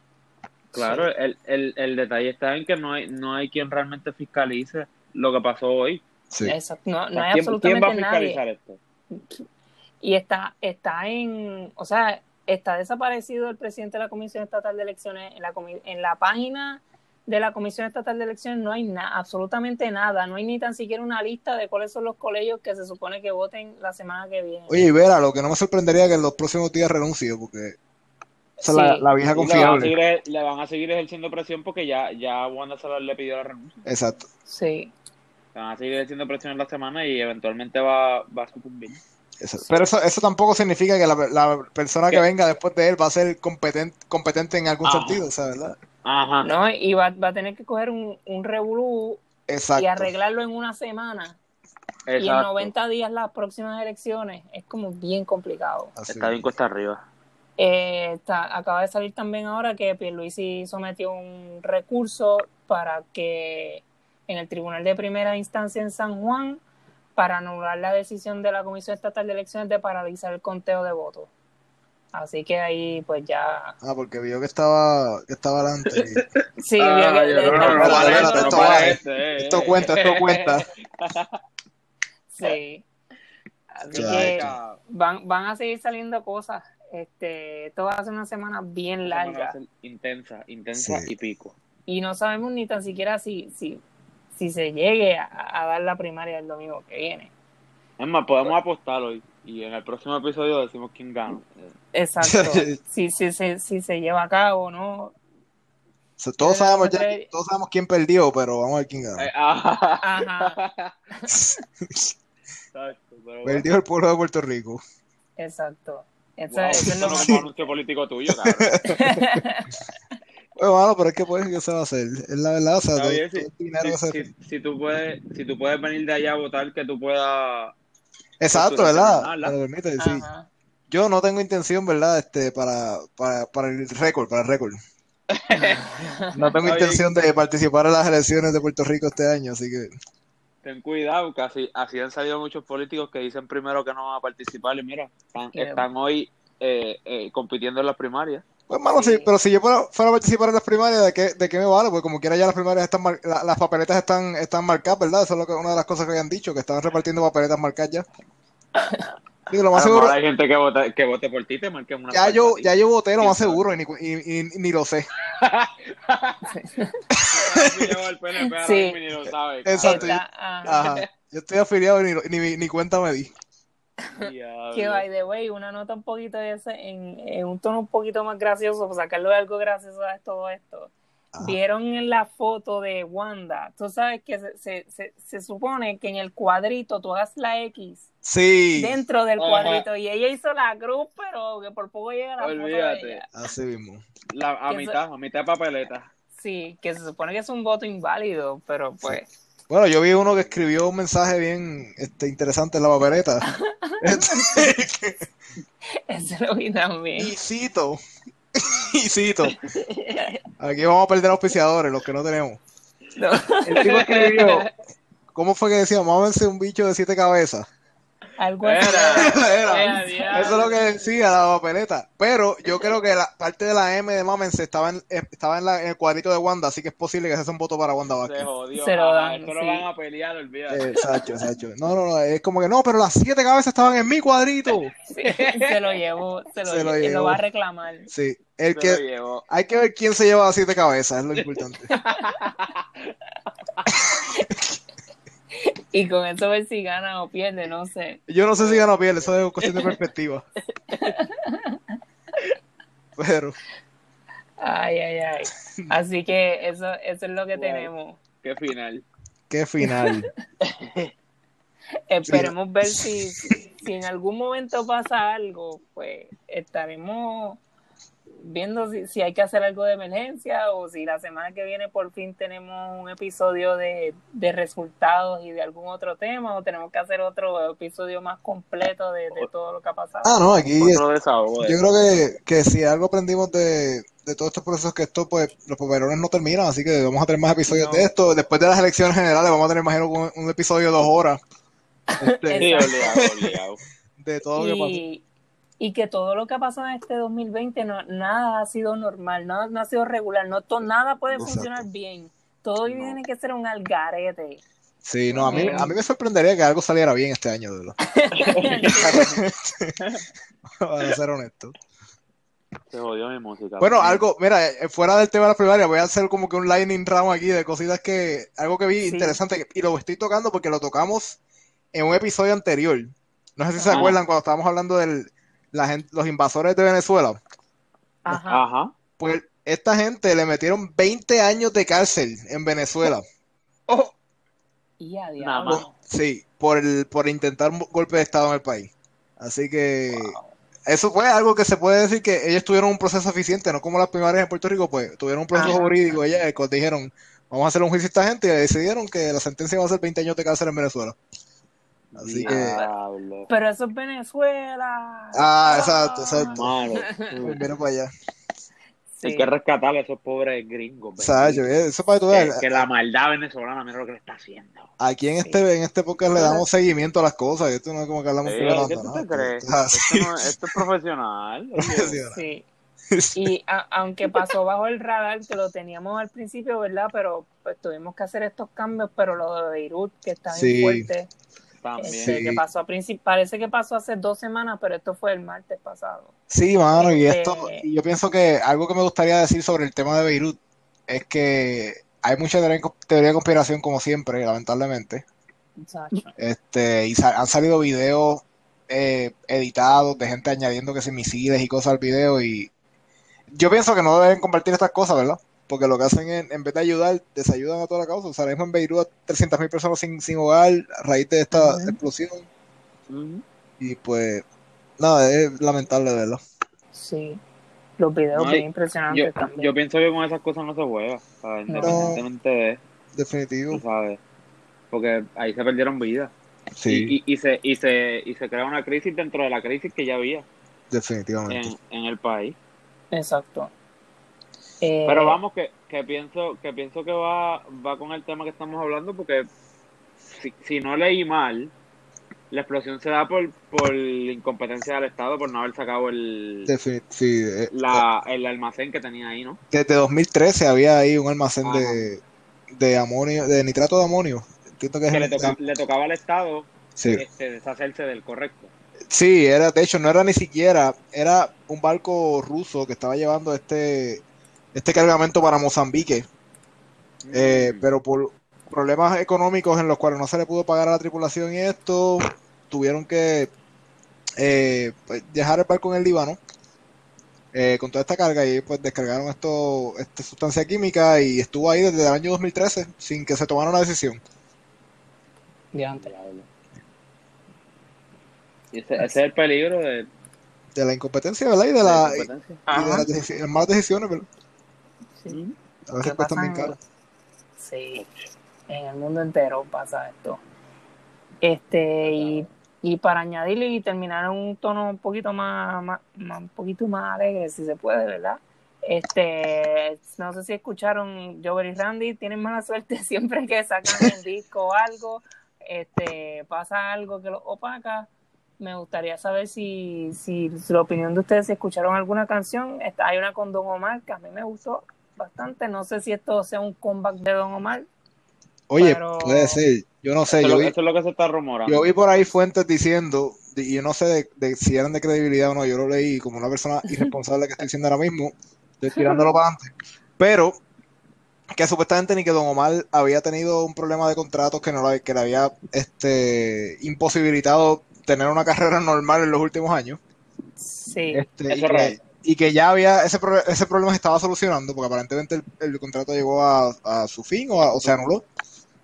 Claro, el, el, el detalle está en que no hay, no hay quien realmente fiscalice lo que pasó hoy. Sí. No, no hay absolutamente ¿quién va a fiscalizar esto? Y está, está en, o sea, está desaparecido el presidente de la Comisión Estatal de Elecciones. En la, en la página de la Comisión Estatal de Elecciones no hay nada, absolutamente nada. No hay ni tan siquiera una lista de cuáles son los colegios que se supone que voten la semana que viene. Oye, Vera, lo que no me sorprendería que en los próximos días renuncie, porque la, vieja confiable. Le van, a seguir, ejerciendo presión porque ya, ya Wanda Salar le pidió la renuncia. Exacto. Sí. Le van a seguir ejerciendo presión en la semana y eventualmente va, va a sucumbir. Pero eso, eso tampoco significa que la, persona que venga después de él va a ser competente, competente en algún sentido, ¿sabes? ¿verdad? Ajá. No, y va, va a tener que coger un, un revolú y arreglarlo en una semana. Y en 90 días las próximas elecciones es como bien complicado. Está bien cuesta arriba. Eh, acaba de salir también ahora que Pierluisi sometió un recurso para que en el Tribunal de Primera Instancia en San Juan para anular la decisión de la Comisión Estatal de Elecciones de paralizar el conteo de votos. Así que ahí pues ya... Ah, porque vio que estaba, que estaba adelante. *laughs* sí, vio que... Esto cuenta, esto cuenta. *laughs* sí. Así que van, van a seguir saliendo cosas. Este, esto va a ser una semana bien larga. intensa, intensa y pico. Y no sabemos ni tan siquiera si, si, si se llegue a, dar la primaria el domingo que viene. Es más, podemos apostar hoy y en el próximo episodio decimos quién gana. Exacto. *laughs* si, si, si, se lleva a cabo, ¿no? todos, sabemos ya, todos sabemos quién perdió, pero vamos a ver quién gana. Eh, ajá. perdió el pueblo de Puerto Rico. Exacto. Eso, es lo más anuncio político tuyo, cabrón. *laughs* bueno, pero es que pues, ¿qué se va a hacer? Es la verdad, o sea, todo, si, dinero si, si, si, tú puedes, si tú puedes venir de allá a votar, que tú puedas... Exacto, ¿verdad? Permite, sí. Yo no tengo intención, ¿verdad? Este, para, para, para el récord, para el récord. *laughs* no tengo intención de participar en las elecciones de Puerto Rico este año, así que ten cuidado, que así, así, han salido muchos políticos que dicen primero que no van a participar y mira, están, hoy eh, eh, compitiendo en las primarias. Pues, mano, sí. pero si yo fuera, a participar en las primarias, ¿de qué, de qué me vale? Pues como quiera ya las primarias están, las papeletas están, están marcadas, ¿verdad? Eso es lo que, una de las cosas que habían dicho, que estaban repartiendo papeletas marcadas ya. *laughs* lo más seguro, hay gente que vote, que vote por ti, te marquen una. Ya yo, ya yo voté lo más seguro y ni, y, ni lo sé. *laughs* sí. Exacto. Ajá. Yo estoy afiliado y ni, ni, ni cuenta me di. Que by the way, una nota un poquito de ese, en, en, un tono un poquito más gracioso, para sacarlo de algo gracioso a todo esto. Vieron en la foto de Wanda, tú sabes que se, se, se, supone que en el cuadrito tú hagas la X sí. dentro del cuadrito y ella hizo la cruz, pero que por poco llega la foto de ella. Así mismo. La, a mitad, a mitad de papeleta. Sí, que se supone que es un voto inválido, pero pues... Bueno, yo vi uno que escribió un mensaje bien este, interesante en la papeleta. *laughs* Ese lo vi también. Y cito, *laughs* y cito, aquí vamos a perder auspiciadores, los que no tenemos. El tipo escribió, ¿cómo fue que decía? Vamos a vencer un bicho de siete cabezas. Algo así. *laughs* Eso es lo que decía la papeleta. Pero yo creo que la parte de la M de Mamen estaba en, eh, estaba en, la, en, el cuadrito de Wanda, así que es posible que ese sea un voto para Wanda Vázquez. Se jodió. Se lo dan, lo van a pelear, olvídate. Exacto, exacto. No, no, no, es como que no, pero las siete cabezas estaban en mi cuadrito. *laughs* se lo llevó, se lo, se lo, llevó. lo va a reclamar. Sí, el que, hay que ver quién se lleva las siete cabezas, es lo *laughs* importante. *laughs* y con eso ver si gana o pierde, no sé. Yo no sé si gana o pierde, eso es cuestión de perspectiva. *laughs* Pero. Ay, ay, ay. Así que eso, eso es lo que tenemos. Qué final. Qué final. *laughs* Esperemos ver si, si en algún momento pasa algo, pues estaremos viendo si, hay que hacer algo de emergencia o si la semana que viene por fin tenemos un episodio de, resultados y de algún otro tema o tenemos que hacer otro episodio más completo de, todo lo que ha pasado. Ah, no, aquí yo creo que, que si algo aprendimos de, todos estos procesos que esto, pues los poperones no terminan, así que vamos a tener más episodios de esto. Después de las elecciones generales vamos a tener, imagino, un, un episodio de dos horas. *laughs* Este, de todo lo que pasó y que todo lo que ha pasado en este 2020 no, nada ha sido normal, nada no ha sido regular, no nada puede funcionar bien. Todo tiene que ser un algarete. Sí, no, a mí, a mí me sorprendería que algo saliera bien este año, de *laughs* *laughs* Para ser honesto. Se jodió mi música. Bueno, algo, mira, eh, fuera del tema de la primaria, voy a hacer como que un lightning round aquí de cositas que, algo que vi interesante, y lo estoy tocando porque lo tocamos en un episodio anterior. No sé si se acuerdan cuando estábamos hablando del, la gente, los invasores de Venezuela. Ajá. Pues esta gente le metieron 20 años de cárcel en Venezuela. Oh. Y adiós. Sí, por, el, por intentar un golpe de Estado en el país. Así que eso fue algo que se puede decir que ellos tuvieron un proceso eficiente, no como las primarias en Puerto Rico, pues tuvieron un proceso jurídico. Ellos dijeron, vamos a hacer un juicio a esta gente y decidieron que la sentencia va a ser 20 años de cárcel en Venezuela. Así que. Pero eso es Venezuela. Ah, exacto, exacto. Viene para allá. Hay que rescatar a esos pobres gringos. Exacto, eso para todo. Que, que, la maldad venezolana, mira lo que le está haciendo. Aquí en este en este podcast le damos seguimiento a las cosas. Esto no es como que hablamos sí, ¿qué tú te crees? Esto, es profesional. *laughs* sí. Y aunque pasó bajo el radar, que lo teníamos al principio, ¿verdad? Pero pues tuvimos que hacer estos cambios, pero lo de Beirut, que está bien fuerte este, que pasó a parece que pasó hace dos semanas, pero esto fue el martes pasado. Sí, mano, y esto, este, yo pienso que algo que me gustaría decir sobre el tema de Beirut es que hay mucha teoría de conspiración, como siempre, lamentablemente. Este, y han salido videos eh, editados de gente añadiendo que se misiles y cosas al video, y yo pienso que no deben compartir estas cosas, ¿verdad? Porque lo que hacen es, en vez de ayudar, desayudan a toda la causa. O sea, mismo en Beirut 300.000 personas sin, sin, hogar a raíz de esta explosión. Y pues, nada, es lamentable verlo. Sí, los videos bien impresionantes yo, también. Yo pienso que con esas cosas no se juega, independientemente de... Definitivo. ¿sabes? Porque ahí se perdieron vidas. Sí. Y, y, se, y, se, y se crea una crisis dentro de la crisis que ya había. Definitivamente. En, en el país. Exacto. Pero eh, vamos, que, que, pienso que pienso que va, va con el tema que estamos hablando, porque si, si no leí mal, la explosión se da por, por incompetencia del Estado, por no haber sacado el, eh, la, el almacén que tenía ahí, ¿no? Desde 2013 había ahí un almacén de, de amonio, de nitrato de amonio. Que, le, le, tocaba al Estado este, deshacerse del correcto. Sí, era, de hecho, no era ni siquiera, era un barco ruso que estaba llevando este este cargamento para Mozambique. Eh, mm. pero por problemas económicos en los cuales no se le pudo pagar a la tripulación y esto, tuvieron que eh, pues, dejar el barco en el Líbano eh, con toda esta carga y pues descargaron esto, esta sustancia química y estuvo ahí desde el año 2013 sin que se tomara una decisión. Y ese, es el peligro de... De la incompetencia, ¿verdad? Y de, la, y, de las malas decisiones, ¿verdad? Sí. A veces Sí, en el mundo entero pasa esto. Este, y, y para añadirle y terminar en un tono un poquito más, un poquito más alegre, si se puede, ¿verdad? Este, no sé si escucharon Jover y Randy, tienen mala suerte *laughs* siempre que sacan un disco o algo, este, pasa algo que lo opaca, me gustaría saber si, si, la opinión de ustedes, si escucharon alguna canción, hay una con Don Omar que a mí me gustó bastante, no sé si esto sea un comeback de Don Omar. Oye, puede ser, yo no sé. Eso, yo vi, es lo que se está rumorando. Yo vi por ahí fuentes diciendo, y yo no sé de, si eran de credibilidad o no, yo lo leí como una persona *laughs* irresponsable que estoy diciendo ahora mismo, estoy *laughs* tirándolo para adelante, pero que supuestamente ni que Don Omar había tenido un problema de contratos que no que le había este imposibilitado tener una carrera *laughs* normal en los últimos años. Sí, este, y, que, ya había ese, ese problema se estaba solucionando porque aparentemente el, contrato llegó a, su fin o, o se anuló.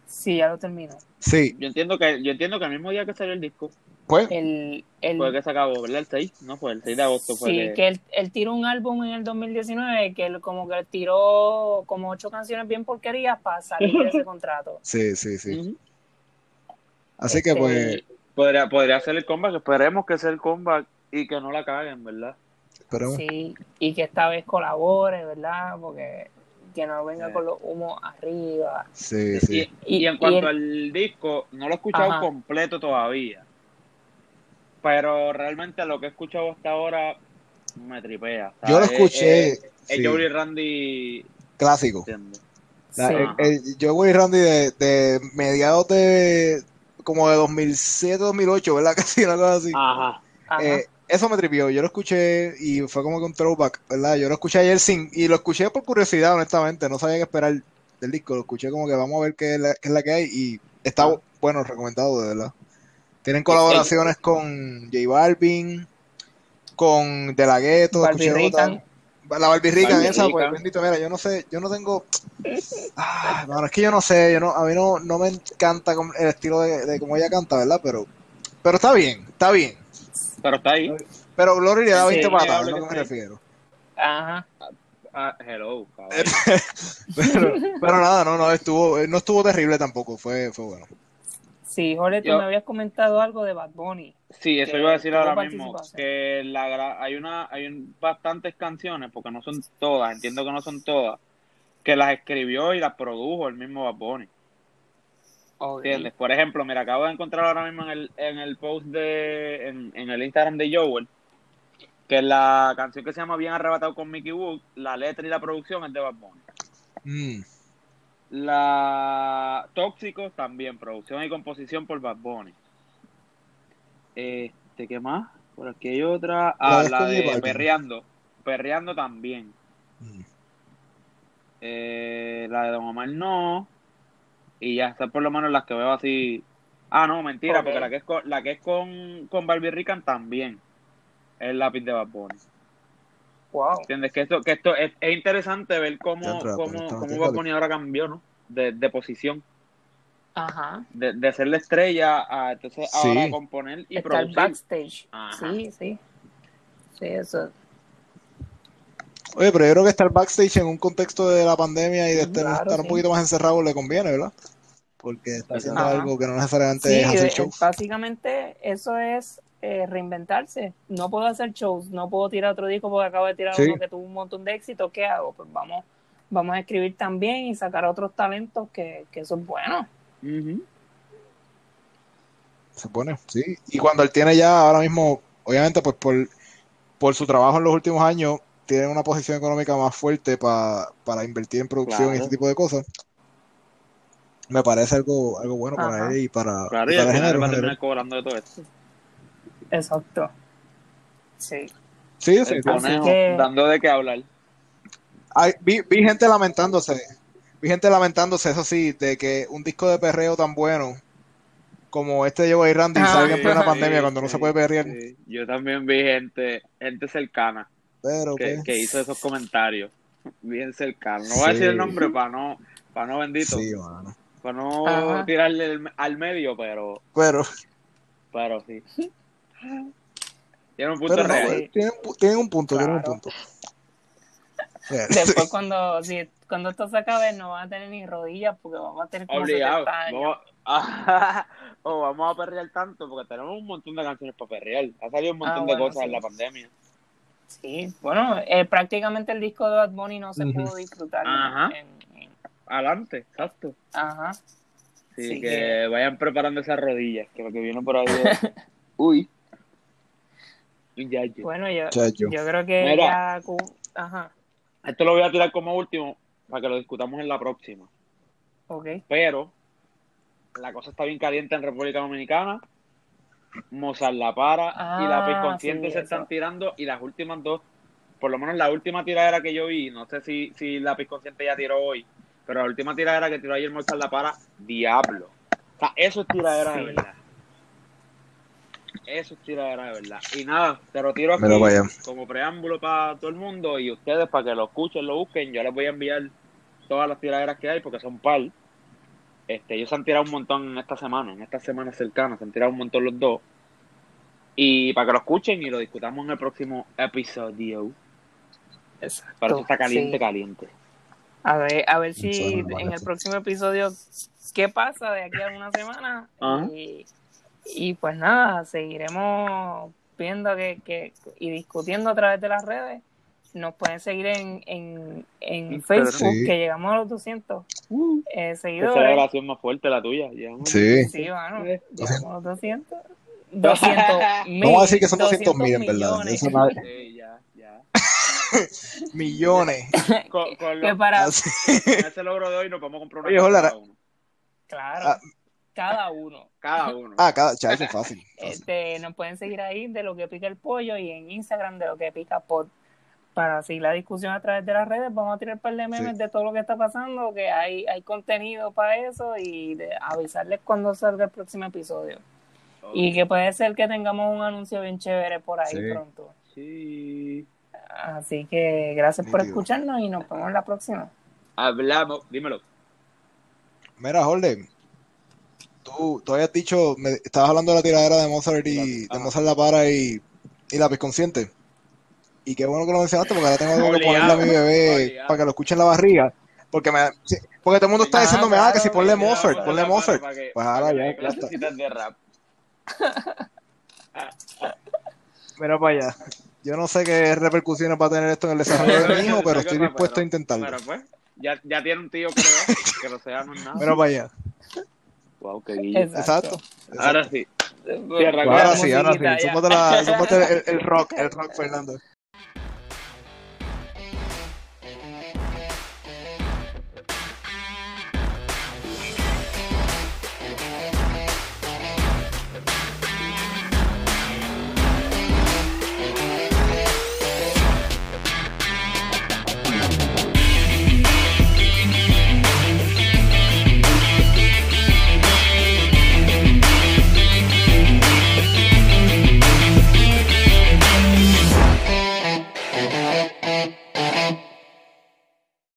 Sí, ya lo terminó. Sí. Yo entiendo que yo entiendo que el mismo día que salió el disco pues el, el, fue que se acabó, ¿verdad? El 6, no fue el 6 de agosto. Fue sí, que, él, él, tiró un álbum en el 2019 que él como que tiró como ocho canciones bien porquerías para salir de ese *laughs* contrato. Sí, sí, sí. Así que pues... Este, podría, podría ser el comeback, esperemos que sea el comeback y que no la caguen, ¿verdad? Sí, y que esta vez colabore, ¿verdad? Porque que no venga con los humos arriba. Sí, sí. Y, en cuanto al disco, no lo he escuchado completo todavía. Pero realmente lo que he escuchado hasta ahora me tripea. Yo lo escuché. El, Joey Randy. Clásico. el, Joey Randy de, de mediados de. como de 2007, 2008, ¿verdad? *laughs* Casi una cosa así. Ajá. Eh, eso me tripió, yo lo escuché y fue como que un throwback, ¿verdad? Yo lo escuché ayer sin, y lo escuché por curiosidad, honestamente, no sabía qué esperar del disco, lo escuché como que vamos a ver qué es la, qué es la que hay y está ah. bueno, recomendado, de verdad. Tienen colaboraciones con J Balvin, con De La Ghetto, la Barbie esa, pues bendito, mira, yo no sé, yo no tengo. Ah, bueno, es que yo no sé, yo no, a mí no, no me encanta el estilo de, de cómo ella canta, ¿verdad? Pero, pero está bien, está bien. Pero está ahí. Pero Glory le da 20 patas, es lo que me refiero. Ajá. Ah, hello, *laughs* pero, pero, nada, no, no estuvo, no estuvo terrible tampoco, fue, fue bueno. Sí, Jorge, tú me habías comentado algo de Bad Bunny. Sí, eso iba a decir ahora mismo, que la, hay una, hay bastantes canciones, porque no son todas, entiendo que no son todas, que las escribió y las produjo el mismo Bad Bunny. ¿Entiendes? Por ejemplo, mira, acabo de encontrar ahora mismo en el, en el post de, en, el Instagram de Joel, que la canción que se llama Bien Arrebatado con Mickey Wood, la letra y la producción es de Bad Bunny. Mm. La Tóxicos también, producción y composición por Bad Bunny. Este, ¿qué más? Por aquí hay otra. Ah, la, de Perreando. Perreando también. Mm. Eh, la de Don Omar no y ya está por lo menos las que veo así. Ah, no, mentira, porque la que es con, la que es con, con Barbie Rican también es el lápiz de Bad Wow. ¿Entiendes? Que esto, que esto es, interesante ver cómo, cómo, cómo ahora cambió, ¿no? De, de posición. Ajá. De, de ser la estrella a entonces ahora componer y Está producir. backstage. Sí, sí. Sí, eso. Oye, pero yo creo que estar backstage en un contexto de la pandemia y de estar, un poquito más encerrado le conviene, ¿verdad? Porque está haciendo algo que no necesariamente es hacer eh, shows. Básicamente eso es eh, reinventarse. No puedo hacer shows, no puedo tirar otro disco porque acabo de tirar uno que tuvo un montón de éxito. ¿Qué hago? Pues vamos, vamos a escribir también y sacar otros talentos que, que eso es bueno. Se pone, sí. Y cuando él tiene ya ahora mismo, obviamente, pues por, por su trabajo en los últimos años, tienen una posición económica más fuerte para invertir en producción y ese tipo de cosas, me parece algo, algo bueno para él y para, claro, y, para cobrando de todo esto. Exacto. Sí. Sí, sí. Dando de qué hablar. vi, vi gente lamentándose, vi gente lamentándose, eso sí, de que un disco de perreo tan bueno como este de Joey Randy ah, salga en plena pandemia cuando no se puede perrear. Yo también vi gente, gente cercana que, hizo esos comentarios bien cercanos. No voy a decir el nombre para no, para no bendito. Para no tirarle al medio, pero. Pero. Pero sí. Tiene un punto real. tienen, un punto, tienen un punto. *laughs* Después cuando, si, cuando esto se acabe no van a tener ni rodillas porque vamos a tener como Obligado. Vamos, *laughs* o vamos a perrear tanto porque tenemos un montón de canciones para perrear. Ha salido un montón ah, de cosas en la pandemia. Sí, bueno, eh, prácticamente el disco de Bad Bunny no se pudo disfrutar. Ajá. Adelante, exacto. Ajá. Así que, vayan preparando esas rodillas, que lo que viene por ahí *laughs* Uy. Bueno, yo, yo creo que ya... Ajá. Esto lo voy a tirar como último para que lo discutamos en la próxima. Ok. Pero la cosa está bien caliente en República Dominicana. Mozart La Para y la ah, Consciente se están tirando y las últimas dos, por lo menos la última tiradera que yo vi, no sé si, si la Consciente ya tiró hoy, pero la última tiradera que tiró ayer Mozart La Para, Diablo. O sea, eso es tiradera de verdad. Eso es tiradera de verdad. Y nada, te lo tiro aquí como preámbulo para todo el mundo y ustedes para que lo escuchen, lo busquen. Yo les voy a enviar todas las tiraderas que hay porque son par. Este, ellos se han tirado un montón en esta semana, en estas semanas cercanas, se han tirado un montón los dos. Y para que lo escuchen y lo discutamos en el próximo episodio. Exacto. Para eso está caliente, caliente. A ver, a ver si en el próximo episodio, ¿qué pasa de aquí a una semana? Y, y, pues nada, seguiremos viendo que, que, y discutiendo a través de las redes nos pueden seguir en, en, en Facebook, que llegamos a los 200 uh, eh, seguidores. Esa es la relación más fuerte, la tuya. Sí. Sí, bueno, llegamos a los 200. 200 *laughs* mil. No voy a decir que son 200 mil, en verdad. Eso. Sí, ya, ya. *laughs* millones. *laughs* con, con, lo, para... con ese logro de hoy nos vamos a comprar una Oye, cada uno. Claro. Ah. Cada uno. Cada uno. Ah, cada, chaval, es fácil, fácil. Este, nos pueden seguir ahí de lo que pica el pollo y en Instagram de lo que pica pod para seguir la discusión a través de las redes, vamos a tirar un par de memes de todo lo que está pasando, que hay, hay contenido para eso y de avisarles cuando salga el próximo episodio. Y que puede ser que tengamos un anuncio bien chévere por ahí pronto. Sí. Así que gracias por escucharnos y nos vemos en la próxima. Hablamos, dímelo. Mira, Jorge, tú, tú habías dicho, me, estabas hablando de la tiradera de Mozart y de Mozart La Para y, y Lápiz Consciente. Y qué bueno que lo mencionaste porque ahora tengo que ponerle a mi bebé para que lo escuche en la barriga. Porque me, porque todo el mundo está diciéndome, ah, que si ponle Mozart, ponle Mozart. Pues ahora ya, ya está. Mira para allá. Yo no sé qué repercusiones va a tener esto en el desarrollo de mi hijo, pero estoy dispuesto a intentarlo. Pero pues, ya, ya tiene un tío *laughs* que lo, que lo sea, no es nada. Mira para allá. Wow, qué guillo. Exacto. Ahora sí. ahora sí, ahora sí. Súmate el, el rock, el rock, Fernando.